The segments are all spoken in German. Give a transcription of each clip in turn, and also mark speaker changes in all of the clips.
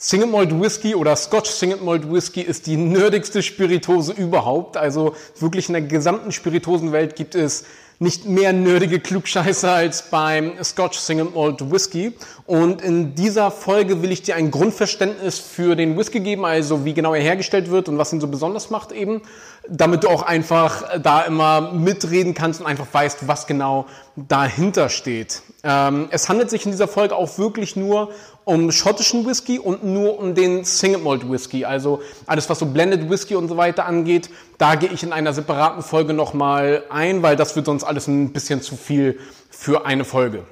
Speaker 1: Single Malt Whisky oder Scotch Single Malt Whisky ist die nerdigste Spiritose überhaupt. Also wirklich in der gesamten Spiritosenwelt gibt es nicht mehr nerdige Klugscheißer als beim Scotch Single Malt Whisky. Und in dieser Folge will ich dir ein Grundverständnis für den Whisky geben, also wie genau er hergestellt wird und was ihn so besonders macht eben, damit du auch einfach da immer mitreden kannst und einfach weißt, was genau dahinter steht. Ähm, es handelt sich in dieser Folge auch wirklich nur um schottischen Whisky und nur um den Single Malt Whisky. Also alles, was so Blended Whisky und so weiter angeht, da gehe ich in einer separaten Folge nochmal ein, weil das wird sonst alles ein bisschen zu viel für eine Folge.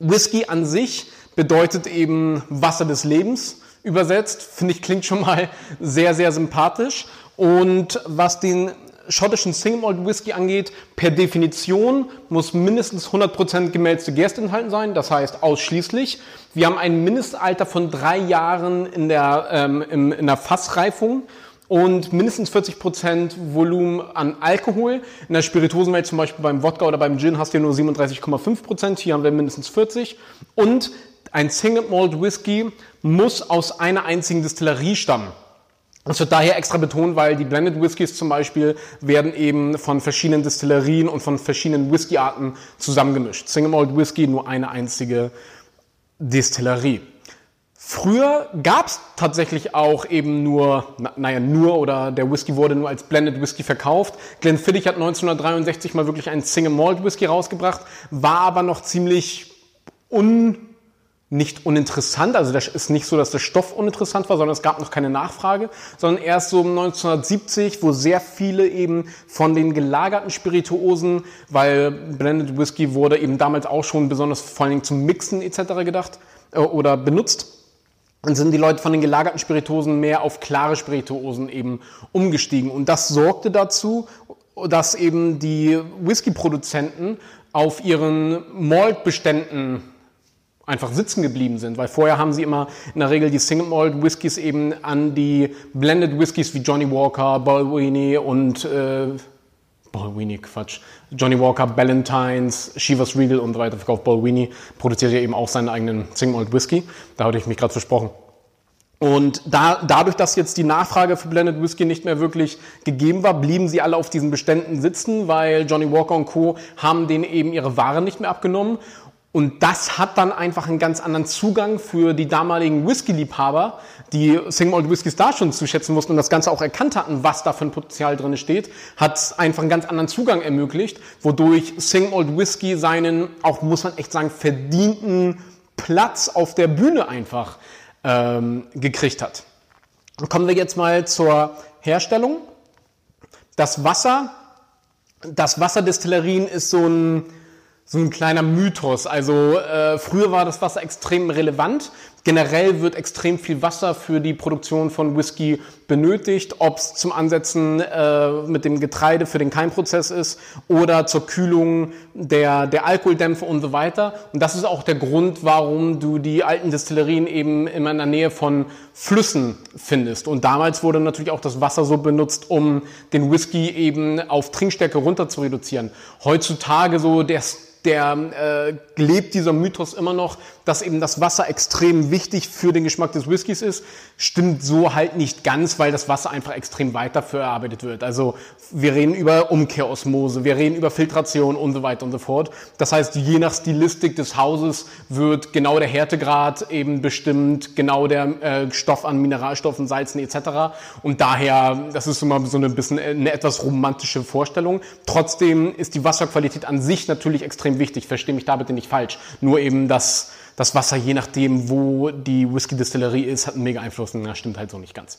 Speaker 1: Whisky an sich bedeutet eben Wasser des Lebens übersetzt. Finde ich klingt schon mal sehr, sehr sympathisch. Und was den schottischen Single Malt Whisky angeht, per Definition muss mindestens 100% gemälzte Gerste enthalten sein, das heißt ausschließlich. Wir haben ein Mindestalter von drei Jahren in der, ähm, im, in der Fassreifung und mindestens 40% Volumen an Alkohol. In der Spirituosenwelt, zum Beispiel beim Wodka oder beim Gin, hast du nur 37,5%, hier haben wir mindestens 40%. Und ein Single Malt Whisky muss aus einer einzigen Distillerie stammen. Das wird daher extra betont, weil die Blended Whiskys zum Beispiel werden eben von verschiedenen Distillerien und von verschiedenen Whiskyarten zusammengemischt. Single Malt Whisky nur eine einzige Distillerie. Früher gab es tatsächlich auch eben nur, na, naja, nur oder der Whisky wurde nur als Blended Whisky verkauft. Glenfiddich hat 1963 mal wirklich einen Single Malt Whisky rausgebracht, war aber noch ziemlich un nicht uninteressant, also das ist nicht so, dass der Stoff uninteressant war, sondern es gab noch keine Nachfrage, sondern erst so 1970, wo sehr viele eben von den gelagerten Spirituosen, weil Blended Whisky wurde eben damals auch schon besonders vor allen Dingen zum Mixen etc. gedacht äh, oder benutzt, dann sind die Leute von den gelagerten Spirituosen mehr auf klare Spirituosen eben umgestiegen und das sorgte dazu, dass eben die Whisky-Produzenten auf ihren Maltbeständen einfach sitzen geblieben sind, weil vorher haben sie immer in der Regel die Single Malt Whiskys eben an die Blended Whiskys wie Johnny Walker, Balwini und äh, Balwini, Quatsch, Johnny Walker, Ballantines, Shivers Regal und so weiter verkauft. Balwini produziert ja eben auch seinen eigenen Single Malt Whisky. Da hatte ich mich gerade versprochen. Und da, dadurch, dass jetzt die Nachfrage für Blended Whisky nicht mehr wirklich gegeben war, blieben sie alle auf diesen Beständen sitzen, weil Johnny Walker und Co. haben denen eben ihre Ware nicht mehr abgenommen. Und das hat dann einfach einen ganz anderen Zugang für die damaligen Whisky-Liebhaber, die Single Malt Whiskys da schon zu schätzen mussten und das Ganze auch erkannt hatten, was da für ein Potenzial drin steht, hat einfach einen ganz anderen Zugang ermöglicht, wodurch Single Malt Whisky seinen, auch muss man echt sagen, verdienten Platz auf der Bühne einfach ähm, gekriegt hat. Kommen wir jetzt mal zur Herstellung. Das Wasser, das Wasserdestillerien ist so ein so ein kleiner Mythos. Also äh, früher war das Wasser extrem relevant. Generell wird extrem viel Wasser für die Produktion von Whisky benötigt, ob es zum Ansetzen äh, mit dem Getreide für den Keimprozess ist oder zur Kühlung der, der Alkoholdämpfe und so weiter. Und das ist auch der Grund, warum du die alten Destillerien eben immer in der Nähe von Flüssen findest. Und damals wurde natürlich auch das Wasser so benutzt, um den Whisky eben auf Trinkstärke runter zu reduzieren. Heutzutage so der der äh, lebt dieser Mythos immer noch, dass eben das Wasser extrem wichtig für den Geschmack des Whiskys ist. Stimmt so halt nicht ganz, weil das Wasser einfach extrem weiter verarbeitet wird. Also wir reden über Umkehrosmose, wir reden über Filtration und so weiter und so fort. Das heißt, je nach Stilistik des Hauses wird genau der Härtegrad eben bestimmt, genau der äh, Stoff an Mineralstoffen, Salzen etc. Und daher, das ist immer so eine bisschen eine etwas romantische Vorstellung. Trotzdem ist die Wasserqualität an sich natürlich extrem wichtig. Verstehe mich da bitte nicht falsch. Nur eben das das Wasser, je nachdem, wo die Whisky-Distillerie ist, hat einen mega Einfluss. Und das stimmt halt so nicht ganz.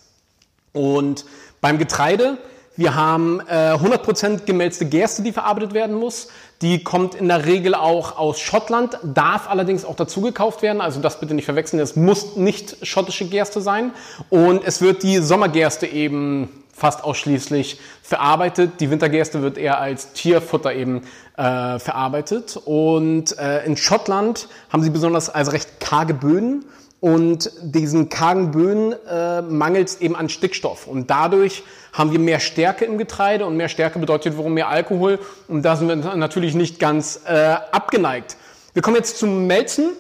Speaker 1: Und beim Getreide, wir haben äh, 100% gemälzte Gerste, die verarbeitet werden muss. Die kommt in der Regel auch aus Schottland, darf allerdings auch dazu gekauft werden. Also das bitte nicht verwechseln. Es muss nicht schottische Gerste sein. Und es wird die Sommergerste eben fast ausschließlich verarbeitet. Die Wintergerste wird eher als Tierfutter eben äh, verarbeitet. Und äh, in Schottland haben sie besonders also recht karge Böden. Und diesen kargen Böden äh, mangelt es eben an Stickstoff. Und dadurch haben wir mehr Stärke im Getreide. Und mehr Stärke bedeutet wiederum mehr Alkohol. Und da sind wir natürlich nicht ganz äh, abgeneigt. Wir kommen jetzt zum Melzen.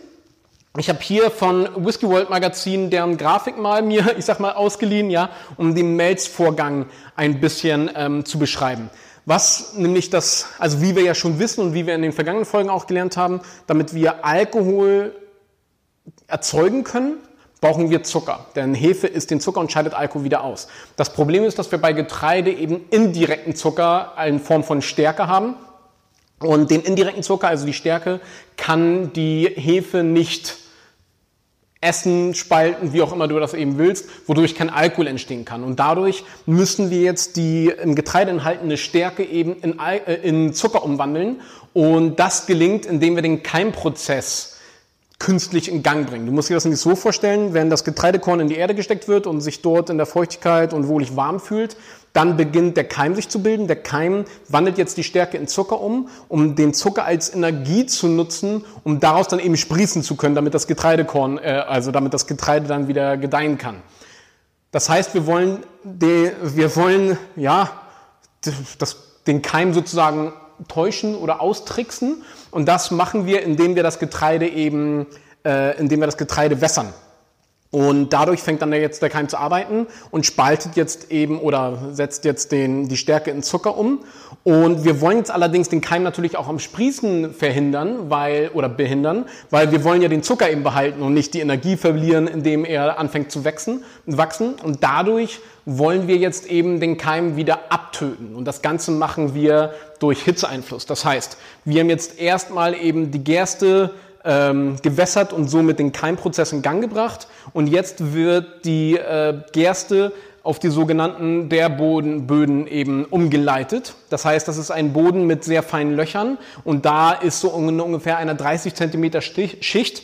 Speaker 1: Ich habe hier von Whiskey World Magazin deren Grafik mal mir, ich sag mal, ausgeliehen, ja, um den Melzvorgang ein bisschen ähm, zu beschreiben. Was nämlich das, also wie wir ja schon wissen und wie wir in den vergangenen Folgen auch gelernt haben, damit wir Alkohol erzeugen können, brauchen wir Zucker. Denn Hefe isst den Zucker und scheidet Alkohol wieder aus. Das Problem ist, dass wir bei Getreide eben indirekten Zucker in Form von Stärke haben. Und den indirekten Zucker, also die Stärke, kann die Hefe nicht essen, spalten, wie auch immer du das eben willst, wodurch kein Alkohol entstehen kann. Und dadurch müssen wir jetzt die im Getreide enthaltene Stärke eben in, äh, in Zucker umwandeln. Und das gelingt, indem wir den Keimprozess künstlich in Gang bringen. Du musst dir das nicht so vorstellen, wenn das Getreidekorn in die Erde gesteckt wird und sich dort in der Feuchtigkeit und wohlig warm fühlt, dann beginnt der Keim sich zu bilden. Der Keim wandelt jetzt die Stärke in Zucker um, um den Zucker als Energie zu nutzen, um daraus dann eben sprießen zu können, damit das Getreidekorn, äh, also damit das Getreide dann wieder gedeihen kann. Das heißt, wir wollen, die, wir wollen ja, das, den Keim sozusagen täuschen oder austricksen. Und das machen wir, indem wir das Getreide eben, äh, indem wir das Getreide wässern. Und dadurch fängt dann jetzt der Keim zu arbeiten und spaltet jetzt eben oder setzt jetzt den, die Stärke in Zucker um. Und wir wollen jetzt allerdings den Keim natürlich auch am Sprießen verhindern, weil, oder behindern, weil wir wollen ja den Zucker eben behalten und nicht die Energie verlieren, indem er anfängt zu wachsen, wachsen. Und dadurch wollen wir jetzt eben den Keim wieder abtöten. Und das Ganze machen wir durch Hitzeeinfluss. Das heißt, wir haben jetzt erstmal eben die Gerste ähm, gewässert und somit den Keimprozess in Gang gebracht. Und jetzt wird die äh, Gerste auf die sogenannten Derbodenböden eben umgeleitet. Das heißt, das ist ein Boden mit sehr feinen Löchern und da ist so ungefähr eine 30 Zentimeter Schicht,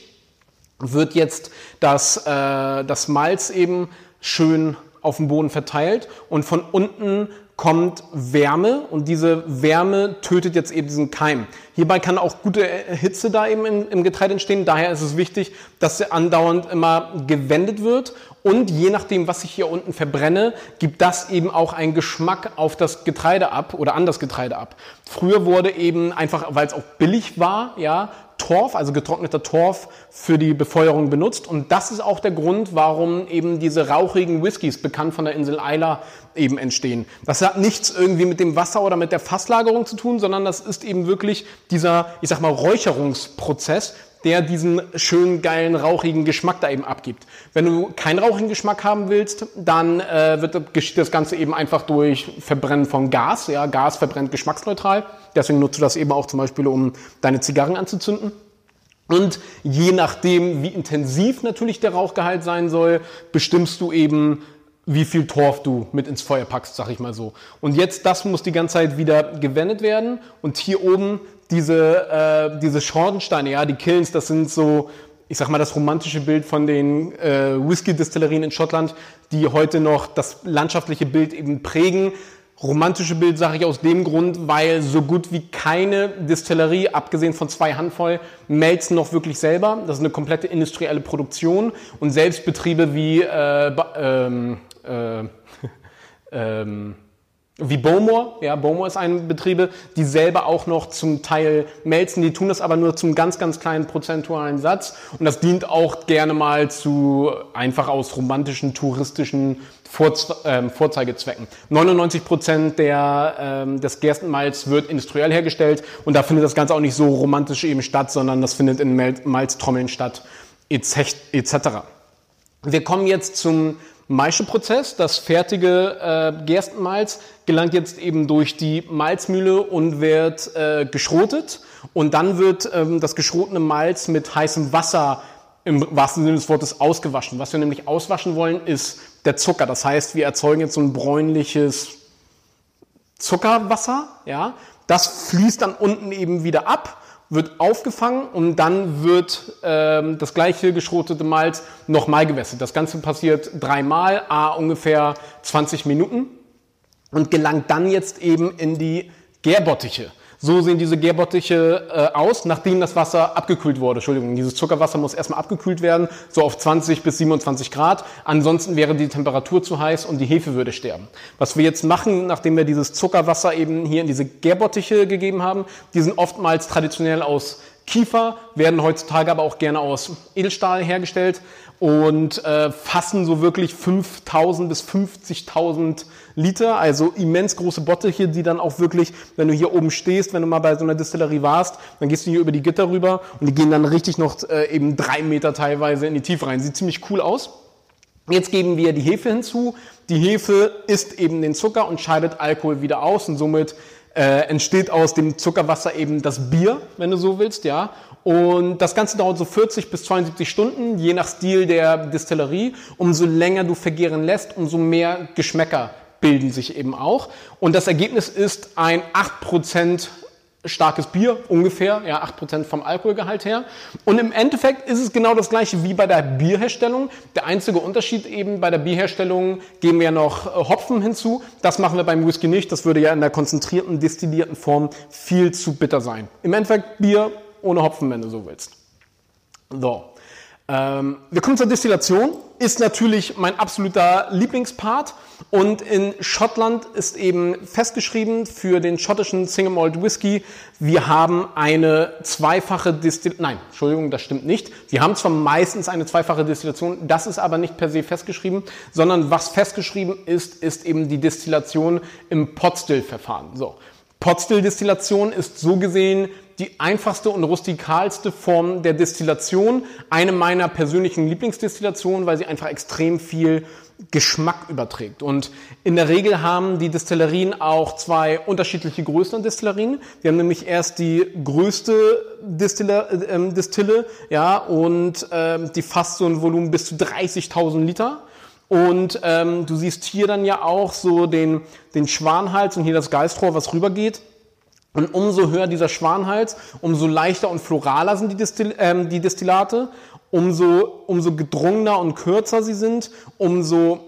Speaker 1: wird jetzt das, äh, das Malz eben schön auf dem Boden verteilt und von unten kommt Wärme und diese Wärme tötet jetzt eben diesen Keim. Hierbei kann auch gute Hitze da eben im Getreide entstehen. Daher ist es wichtig, dass er andauernd immer gewendet wird. Und je nachdem, was ich hier unten verbrenne, gibt das eben auch einen Geschmack auf das Getreide ab oder an das Getreide ab. Früher wurde eben einfach, weil es auch billig war, ja, Torf, also getrockneter Torf, für die Befeuerung benutzt. Und das ist auch der Grund, warum eben diese rauchigen Whiskys, bekannt von der Insel Isla, eben entstehen. Das hat nichts irgendwie mit dem Wasser oder mit der Fasslagerung zu tun, sondern das ist eben wirklich dieser, ich sag mal, Räucherungsprozess, der diesen schönen, geilen, rauchigen Geschmack da eben abgibt. Wenn du keinen rauchigen Geschmack haben willst, dann äh, wird, geschieht das Ganze eben einfach durch Verbrennen von Gas. Ja, Gas verbrennt geschmacksneutral. Deswegen nutzt du das eben auch zum Beispiel, um deine Zigarren anzuzünden. Und je nachdem, wie intensiv natürlich der Rauchgehalt sein soll, bestimmst du eben, wie viel Torf du mit ins Feuer packst, sag ich mal so. Und jetzt, das muss die ganze Zeit wieder gewendet werden. Und hier oben diese, äh, diese Schornsteine, ja, die Kilns, das sind so, ich sag mal, das romantische Bild von den äh, Whisky-Distillerien in Schottland, die heute noch das landschaftliche Bild eben prägen. Romantische Bild sage ich aus dem Grund, weil so gut wie keine Distillerie, abgesehen von zwei Handvoll, melzen noch wirklich selber. Das ist eine komplette industrielle Produktion und Selbstbetriebe wie äh, ähm, äh, ähm, wie Bowmore, ja, Bowmore ist ein Betriebe, die selber auch noch zum Teil melzen, die tun das aber nur zum ganz, ganz kleinen prozentualen Satz und das dient auch gerne mal zu einfach aus romantischen, touristischen Vorze ähm, Vorzeigezwecken. 99 Prozent der, ähm, des Gerstenmalz wird industriell hergestellt und da findet das Ganze auch nicht so romantisch eben statt, sondern das findet in Malztrommeln statt etc. Wir kommen jetzt zum Maischeprozess. Das fertige äh, Gerstenmalz gelangt jetzt eben durch die Malzmühle und wird äh, geschrotet. Und dann wird ähm, das geschrotene Malz mit heißem Wasser im wahrsten Sinne des Wortes ausgewaschen. Was wir nämlich auswaschen wollen, ist der Zucker. Das heißt, wir erzeugen jetzt so ein bräunliches Zuckerwasser. Ja, das fließt dann unten eben wieder ab wird aufgefangen und dann wird ähm, das gleiche geschrotete Malz nochmal gewässert. Das Ganze passiert dreimal, a ungefähr 20 Minuten und gelangt dann jetzt eben in die Gärbottiche. So sehen diese Gärbottiche äh, aus, nachdem das Wasser abgekühlt wurde. Entschuldigung, dieses Zuckerwasser muss erstmal abgekühlt werden, so auf 20 bis 27 Grad. Ansonsten wäre die Temperatur zu heiß und die Hefe würde sterben. Was wir jetzt machen, nachdem wir dieses Zuckerwasser eben hier in diese Gärbottiche gegeben haben, die sind oftmals traditionell aus Kiefer, werden heutzutage aber auch gerne aus Edelstahl hergestellt und äh, fassen so wirklich 5000 bis 50.000 Liter, also immens große Bottiche, die dann auch wirklich, wenn du hier oben stehst, wenn du mal bei so einer Distillerie warst, dann gehst du hier über die Gitter rüber und die gehen dann richtig noch äh, eben drei Meter teilweise in die Tiefe rein. Sieht ziemlich cool aus. Jetzt geben wir die Hefe hinzu. Die Hefe isst eben den Zucker und scheidet Alkohol wieder aus und somit äh, entsteht aus dem Zuckerwasser eben das Bier, wenn du so willst, ja. Und das Ganze dauert so 40 bis 72 Stunden, je nach Stil der Distillerie. Umso länger du vergehren lässt, umso mehr Geschmäcker bilden sich eben auch. Und das Ergebnis ist ein 8% starkes Bier, ungefähr, ja, 8% vom Alkoholgehalt her. Und im Endeffekt ist es genau das gleiche wie bei der Bierherstellung. Der einzige Unterschied eben bei der Bierherstellung geben wir noch äh, Hopfen hinzu. Das machen wir beim Whisky nicht. Das würde ja in der konzentrierten, destillierten Form viel zu bitter sein. Im Endeffekt Bier ohne Hopfen, wenn du so willst. So. Ähm, wir kommen zur Destillation. Ist natürlich mein absoluter Lieblingspart. Und in Schottland ist eben festgeschrieben für den schottischen Single Malt Whisky, wir haben eine zweifache Destillation. Nein, Entschuldigung, das stimmt nicht. Wir haben zwar meistens eine zweifache Destillation, das ist aber nicht per se festgeschrieben, sondern was festgeschrieben ist, ist eben die Destillation im Potstill-Verfahren. So. Potstill-Destillation ist so gesehen die einfachste und rustikalste Form der Destillation. Eine meiner persönlichen Lieblingsdestillationen, weil sie einfach extrem viel Geschmack überträgt. Und in der Regel haben die Destillerien auch zwei unterschiedliche Größen an Destillerien. Wir haben nämlich erst die größte Distille, äh, Distille ja, und äh, die fasst so ein Volumen bis zu 30.000 Liter. Und ähm, du siehst hier dann ja auch so den, den Schwanhals und hier das Geistrohr, was rübergeht. Und umso höher dieser Schwanhals, umso leichter und floraler sind die, Destil ähm, die Destillate, umso, umso gedrungener und kürzer sie sind, umso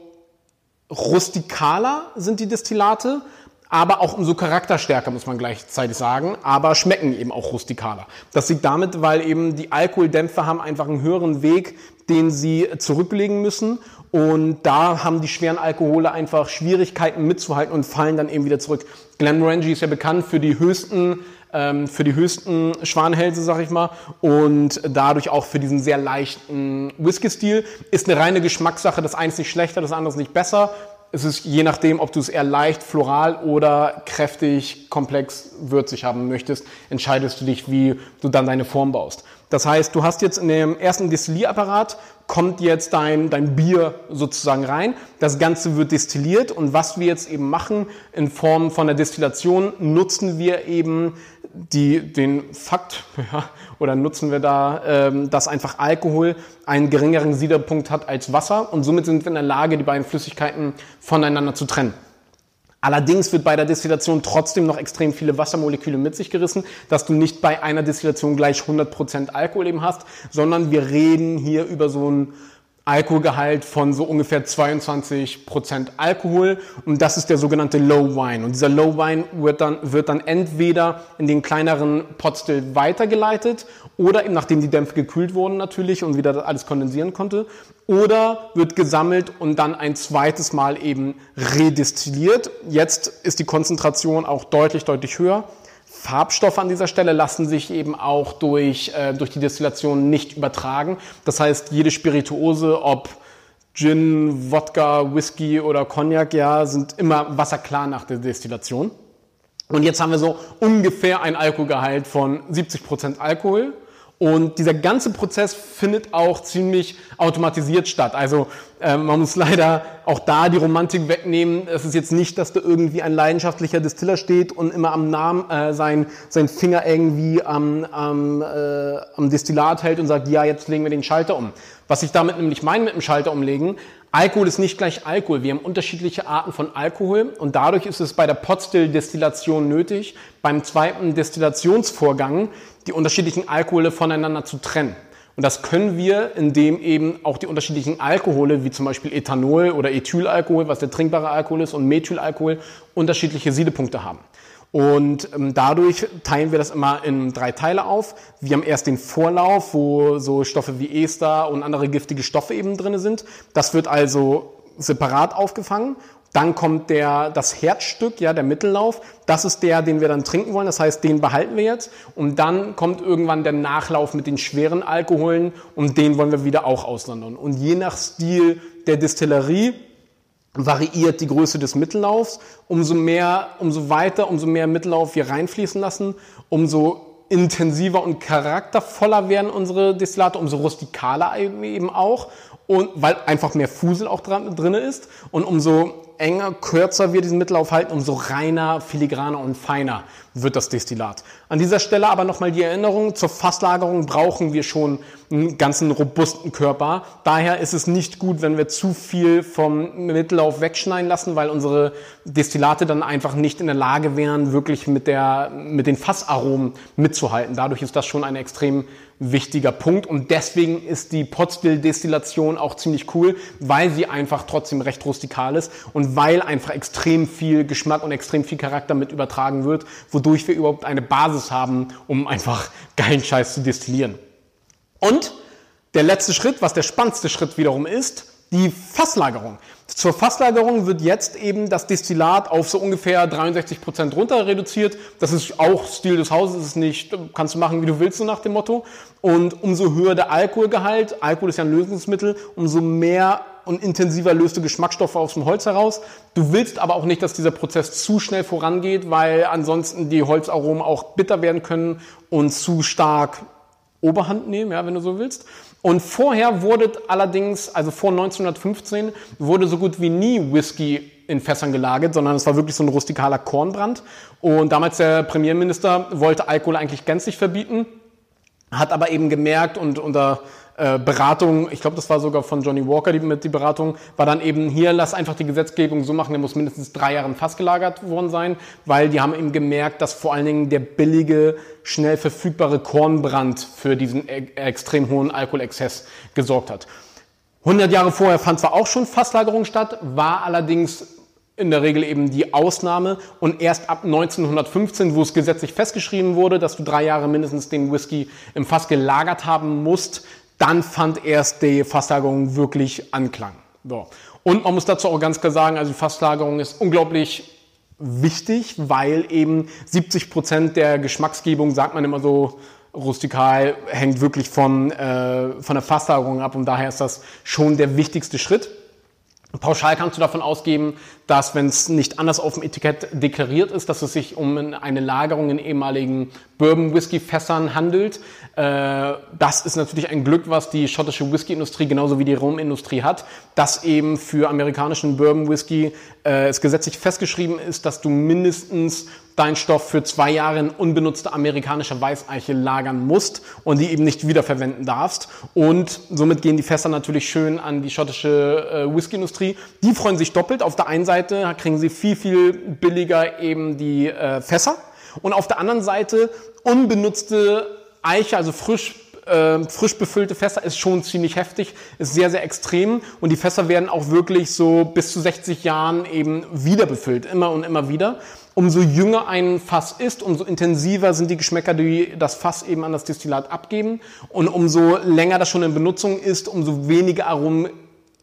Speaker 1: rustikaler sind die Destillate, aber auch umso charakterstärker, muss man gleichzeitig sagen, aber schmecken eben auch rustikaler. Das liegt damit, weil eben die Alkoholdämpfe haben einfach einen höheren Weg, den sie zurücklegen müssen und da haben die schweren Alkohole einfach Schwierigkeiten mitzuhalten und fallen dann eben wieder zurück. Glenmorangie ist ja bekannt für die höchsten ähm, für die höchsten Schwanhälse, sag ich mal, und dadurch auch für diesen sehr leichten Whisky-Stil. Ist eine reine Geschmackssache. Das eine ist nicht schlechter, das andere nicht besser. Es ist je nachdem, ob du es eher leicht, floral oder kräftig, komplex, würzig haben möchtest, entscheidest du dich, wie du dann deine Form baust. Das heißt, du hast jetzt in dem ersten Destillierapparat kommt jetzt dein, dein Bier sozusagen rein. Das Ganze wird destilliert und was wir jetzt eben machen in Form von der Destillation, nutzen wir eben die, den Fakt ja, oder nutzen wir da, ähm, dass einfach Alkohol einen geringeren Siederpunkt hat als Wasser und somit sind wir in der Lage, die beiden Flüssigkeiten voneinander zu trennen. Allerdings wird bei der Destillation trotzdem noch extrem viele Wassermoleküle mit sich gerissen, dass du nicht bei einer Destillation gleich 100% Alkohol eben hast, sondern wir reden hier über so ein Alkoholgehalt von so ungefähr 22 Prozent Alkohol und das ist der sogenannte Low Wine. Und dieser Low Wine wird dann, wird dann entweder in den kleineren Potstill weitergeleitet oder eben nachdem die Dämpfe gekühlt wurden natürlich und wieder alles kondensieren konnte oder wird gesammelt und dann ein zweites Mal eben redestilliert. Jetzt ist die Konzentration auch deutlich, deutlich höher. Farbstoffe an dieser Stelle lassen sich eben auch durch, äh, durch die Destillation nicht übertragen. Das heißt, jede Spirituose, ob Gin, Wodka, Whisky oder Cognac, ja, sind immer wasserklar nach der Destillation. Und jetzt haben wir so ungefähr ein Alkoholgehalt von 70% Alkohol und dieser ganze Prozess findet auch ziemlich automatisiert statt. Also äh, man muss leider auch da die Romantik wegnehmen. Es ist jetzt nicht, dass da irgendwie ein leidenschaftlicher Distiller steht und immer am Namen äh, sein, sein Finger irgendwie am, am, äh, am Destillat hält und sagt, ja, jetzt legen wir den Schalter um. Was ich damit nämlich meine mit dem Schalter umlegen, Alkohol ist nicht gleich Alkohol. Wir haben unterschiedliche Arten von Alkohol und dadurch ist es bei der Potstill-Destillation nötig, beim zweiten Destillationsvorgang die unterschiedlichen Alkohole voneinander zu trennen. Und das können wir, indem eben auch die unterschiedlichen Alkohole, wie zum Beispiel Ethanol oder Ethylalkohol, was der trinkbare Alkohol ist, und Methylalkohol, unterschiedliche Siedepunkte haben. Und ähm, dadurch teilen wir das immer in drei Teile auf. Wir haben erst den Vorlauf, wo so Stoffe wie Ester und andere giftige Stoffe eben drin sind. Das wird also separat aufgefangen. Dann kommt der, das Herzstück, ja, der Mittellauf. Das ist der, den wir dann trinken wollen. Das heißt, den behalten wir jetzt. Und dann kommt irgendwann der Nachlauf mit den schweren Alkoholen und den wollen wir wieder auch aussondern. Und je nach Stil der Distillerie variiert die Größe des Mittellaufs. Umso mehr, umso weiter, umso mehr Mittellauf wir reinfließen lassen, umso intensiver und charaktervoller werden unsere Destillate, umso rustikaler eben auch. Und weil einfach mehr Fusel auch dran, drin ist. Und umso enger, kürzer wir diesen Mittellauf halten, umso reiner, filigraner und feiner wird das Destillat. An dieser Stelle aber nochmal die Erinnerung, zur Fasslagerung brauchen wir schon einen ganzen robusten Körper. Daher ist es nicht gut, wenn wir zu viel vom Mittellauf wegschneiden lassen, weil unsere Destillate dann einfach nicht in der Lage wären, wirklich mit, der, mit den Fassaromen mitzuhalten. Dadurch ist das schon ein extrem wichtiger Punkt und deswegen ist die Potstill-Destillation auch ziemlich cool, weil sie einfach trotzdem recht rustikal ist und weil einfach extrem viel Geschmack und extrem viel Charakter mit übertragen wird, wodurch wir überhaupt eine Basis haben, um einfach geilen Scheiß zu destillieren. Und der letzte Schritt, was der spannendste Schritt wiederum ist, die Fasslagerung. Zur Fasslagerung wird jetzt eben das Destillat auf so ungefähr 63 Prozent runter reduziert. Das ist auch Stil des Hauses, ist nicht, kannst du machen, wie du willst, so nach dem Motto. Und umso höher der Alkoholgehalt, Alkohol ist ja ein Lösungsmittel, umso mehr und intensiver löst du Geschmacksstoffe aus dem Holz heraus. Du willst aber auch nicht, dass dieser Prozess zu schnell vorangeht, weil ansonsten die Holzaromen auch bitter werden können und zu stark Oberhand nehmen, ja, wenn du so willst. Und vorher wurde allerdings, also vor 1915, wurde so gut wie nie Whisky in Fässern gelagert, sondern es war wirklich so ein rustikaler Kornbrand. Und damals der Premierminister wollte Alkohol eigentlich gänzlich verbieten, hat aber eben gemerkt und unter äh, Beratung, ich glaube, das war sogar von Johnny Walker die, mit die Beratung, war dann eben hier, lass einfach die Gesetzgebung so machen, der muss mindestens drei Jahre im Fass gelagert worden sein, weil die haben eben gemerkt, dass vor allen Dingen der billige, schnell verfügbare Kornbrand für diesen e extrem hohen Alkoholexzess gesorgt hat. 100 Jahre vorher fand zwar auch schon Fasslagerung statt, war allerdings in der Regel eben die Ausnahme und erst ab 1915, wo es gesetzlich festgeschrieben wurde, dass du drei Jahre mindestens den Whisky im Fass gelagert haben musst, dann fand erst die Fasslagerung wirklich Anklang. So. Und man muss dazu auch ganz klar sagen, also die Fasslagerung ist unglaublich wichtig, weil eben 70 Prozent der Geschmacksgebung, sagt man immer so rustikal, hängt wirklich von, äh, von der Fasslagerung ab und daher ist das schon der wichtigste Schritt. Pauschal kannst du davon ausgeben, dass, wenn es nicht anders auf dem Etikett deklariert ist, dass es sich um eine Lagerung in ehemaligen Bourbon-Whisky-Fässern handelt. Äh, das ist natürlich ein Glück, was die schottische Whisky-Industrie genauso wie die Rum-Industrie hat, dass eben für amerikanischen Bourbon-Whisky äh, es gesetzlich festgeschrieben ist, dass du mindestens deinen Stoff für zwei Jahre in unbenutzte amerikanische Weißeiche lagern musst und die eben nicht wiederverwenden darfst. Und somit gehen die Fässer natürlich schön an die schottische äh, Whisky-Industrie. Die freuen sich doppelt. Auf der einen Seite kriegen sie viel, viel billiger eben die äh, Fässer und auf der anderen Seite unbenutzte Eiche, also frisch äh, frisch befüllte Fässer ist schon ziemlich heftig, ist sehr, sehr extrem und die Fässer werden auch wirklich so bis zu 60 Jahren eben wieder befüllt, immer und immer wieder. Umso jünger ein Fass ist, umso intensiver sind die Geschmäcker, die das Fass eben an das Destillat abgeben und umso länger das schon in Benutzung ist, umso weniger Aromen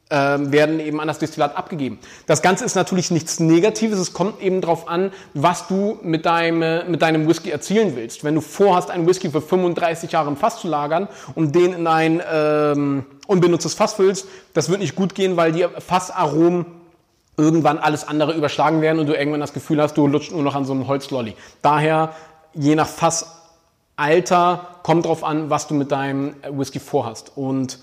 Speaker 1: äh, werden eben an das Destillat abgegeben. Das Ganze ist natürlich nichts Negatives, es kommt eben darauf an, was du mit, deinem, mit deinem Whisky erzielen willst. Wenn du vorhast, einen Whisky für 35 Jahre im Fass zu lagern und den in ein ähm, unbenutztes Fass füllst, das wird nicht gut gehen, weil die Fassaromen irgendwann alles andere überschlagen werden und du irgendwann das Gefühl hast, du lutscht nur noch an so einem Holzlolly. Daher, je nach Fassalter, kommt drauf an, was du mit deinem Whisky vorhast. Und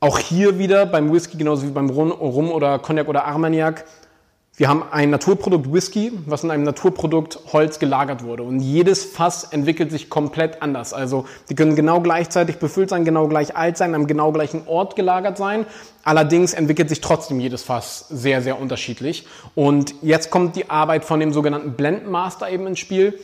Speaker 1: auch hier wieder beim Whisky, genauso wie beim Rum oder Cognac oder Armagnac, wir haben ein Naturprodukt Whisky, was in einem Naturprodukt Holz gelagert wurde. Und jedes Fass entwickelt sich komplett anders. Also die können genau gleichzeitig befüllt sein, genau gleich alt sein, am genau gleichen Ort gelagert sein. Allerdings entwickelt sich trotzdem jedes Fass sehr, sehr unterschiedlich. Und jetzt kommt die Arbeit von dem sogenannten Blendmaster eben ins Spiel.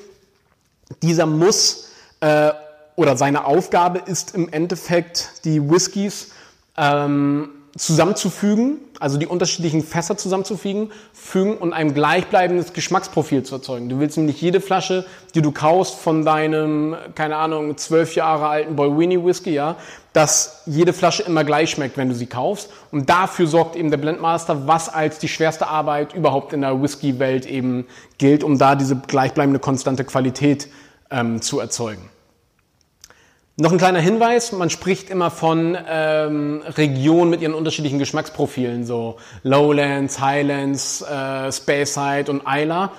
Speaker 1: Dieser muss äh, oder seine Aufgabe ist im Endeffekt, die Whiskys ähm, zusammenzufügen also die unterschiedlichen Fässer zusammenzufügen fügen und ein gleichbleibendes Geschmacksprofil zu erzeugen. Du willst nämlich jede Flasche, die du kaufst von deinem, keine Ahnung, zwölf Jahre alten Boy Winnie Whisky, ja, dass jede Flasche immer gleich schmeckt, wenn du sie kaufst. Und dafür sorgt eben der Blendmaster, was als die schwerste Arbeit überhaupt in der Whisky-Welt eben gilt, um da diese gleichbleibende konstante Qualität ähm, zu erzeugen. Noch ein kleiner Hinweis, man spricht immer von ähm, Regionen mit ihren unterschiedlichen Geschmacksprofilen, so Lowlands, Highlands, äh, Speyside und Isla.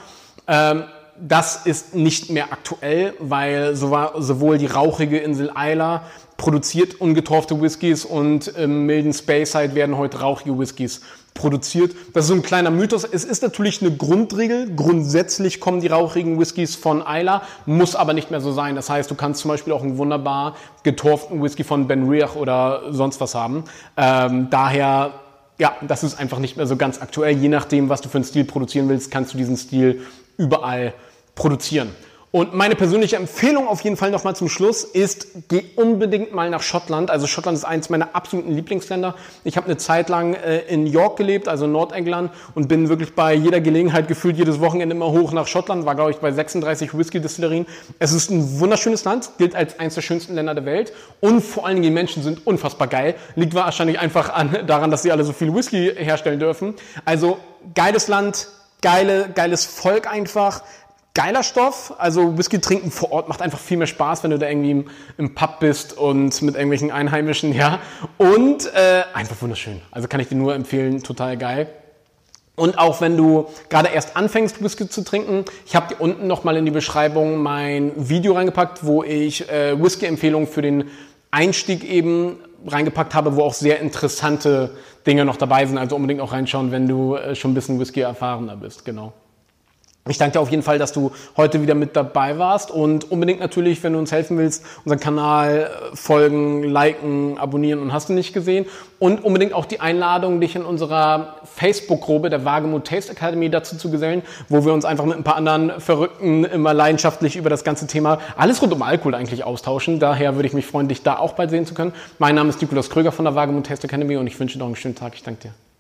Speaker 1: Ähm, das ist nicht mehr aktuell, weil sowohl die rauchige Insel Isla produziert ungetorfte Whiskys und im milden Speyside werden heute rauchige Whiskys produziert. Das ist so ein kleiner Mythos. Es ist natürlich eine Grundregel. Grundsätzlich kommen die rauchigen Whiskys von Isla, muss aber nicht mehr so sein. Das heißt, du kannst zum Beispiel auch einen wunderbar getorften Whisky von Ben Riach oder sonst was haben. Ähm, daher, ja, das ist einfach nicht mehr so ganz aktuell. Je nachdem, was du für einen Stil produzieren willst, kannst du diesen Stil überall produzieren. Und meine persönliche Empfehlung auf jeden Fall nochmal zum Schluss ist, geh unbedingt mal nach Schottland. Also Schottland ist eins meiner absoluten Lieblingsländer. Ich habe eine Zeit lang äh, in York gelebt, also Nordengland, und bin wirklich bei jeder Gelegenheit gefühlt jedes Wochenende immer hoch nach Schottland. War, glaube ich, bei 36 Whisky-Distillerien. Es ist ein wunderschönes Land, gilt als eines der schönsten Länder der Welt. Und vor allen Dingen die Menschen sind unfassbar geil. Liegt wahrscheinlich einfach an, daran, dass sie alle so viel Whisky herstellen dürfen. Also geiles Land, geile, geiles Volk einfach geiler Stoff. Also Whisky trinken vor Ort macht einfach viel mehr Spaß, wenn du da irgendwie im, im Pub bist und mit irgendwelchen Einheimischen, ja. Und äh, einfach wunderschön. Also kann ich dir nur empfehlen, total geil. Und auch wenn du gerade erst anfängst, Whisky zu trinken, ich habe dir unten nochmal in die Beschreibung mein Video reingepackt, wo ich äh, Whisky-Empfehlungen für den Einstieg eben reingepackt habe, wo auch sehr interessante Dinge noch dabei sind. Also unbedingt auch reinschauen, wenn du äh, schon ein bisschen Whisky erfahrener bist. Genau. Ich danke dir auf jeden Fall, dass du heute wieder mit dabei warst und unbedingt natürlich, wenn du uns helfen willst, unseren Kanal äh, folgen, liken, abonnieren und hast du nicht gesehen. Und unbedingt auch die Einladung, dich in unserer Facebook-Gruppe der Wagemut Taste Academy dazu zu gesellen, wo wir uns einfach mit ein paar anderen Verrückten immer leidenschaftlich über das ganze Thema, alles rund um Alkohol eigentlich austauschen. Daher würde ich mich freuen, dich da auch bald sehen zu können. Mein Name ist Nikolaus Kröger von der Wagemut Taste Academy und ich wünsche dir noch einen schönen Tag. Ich danke dir.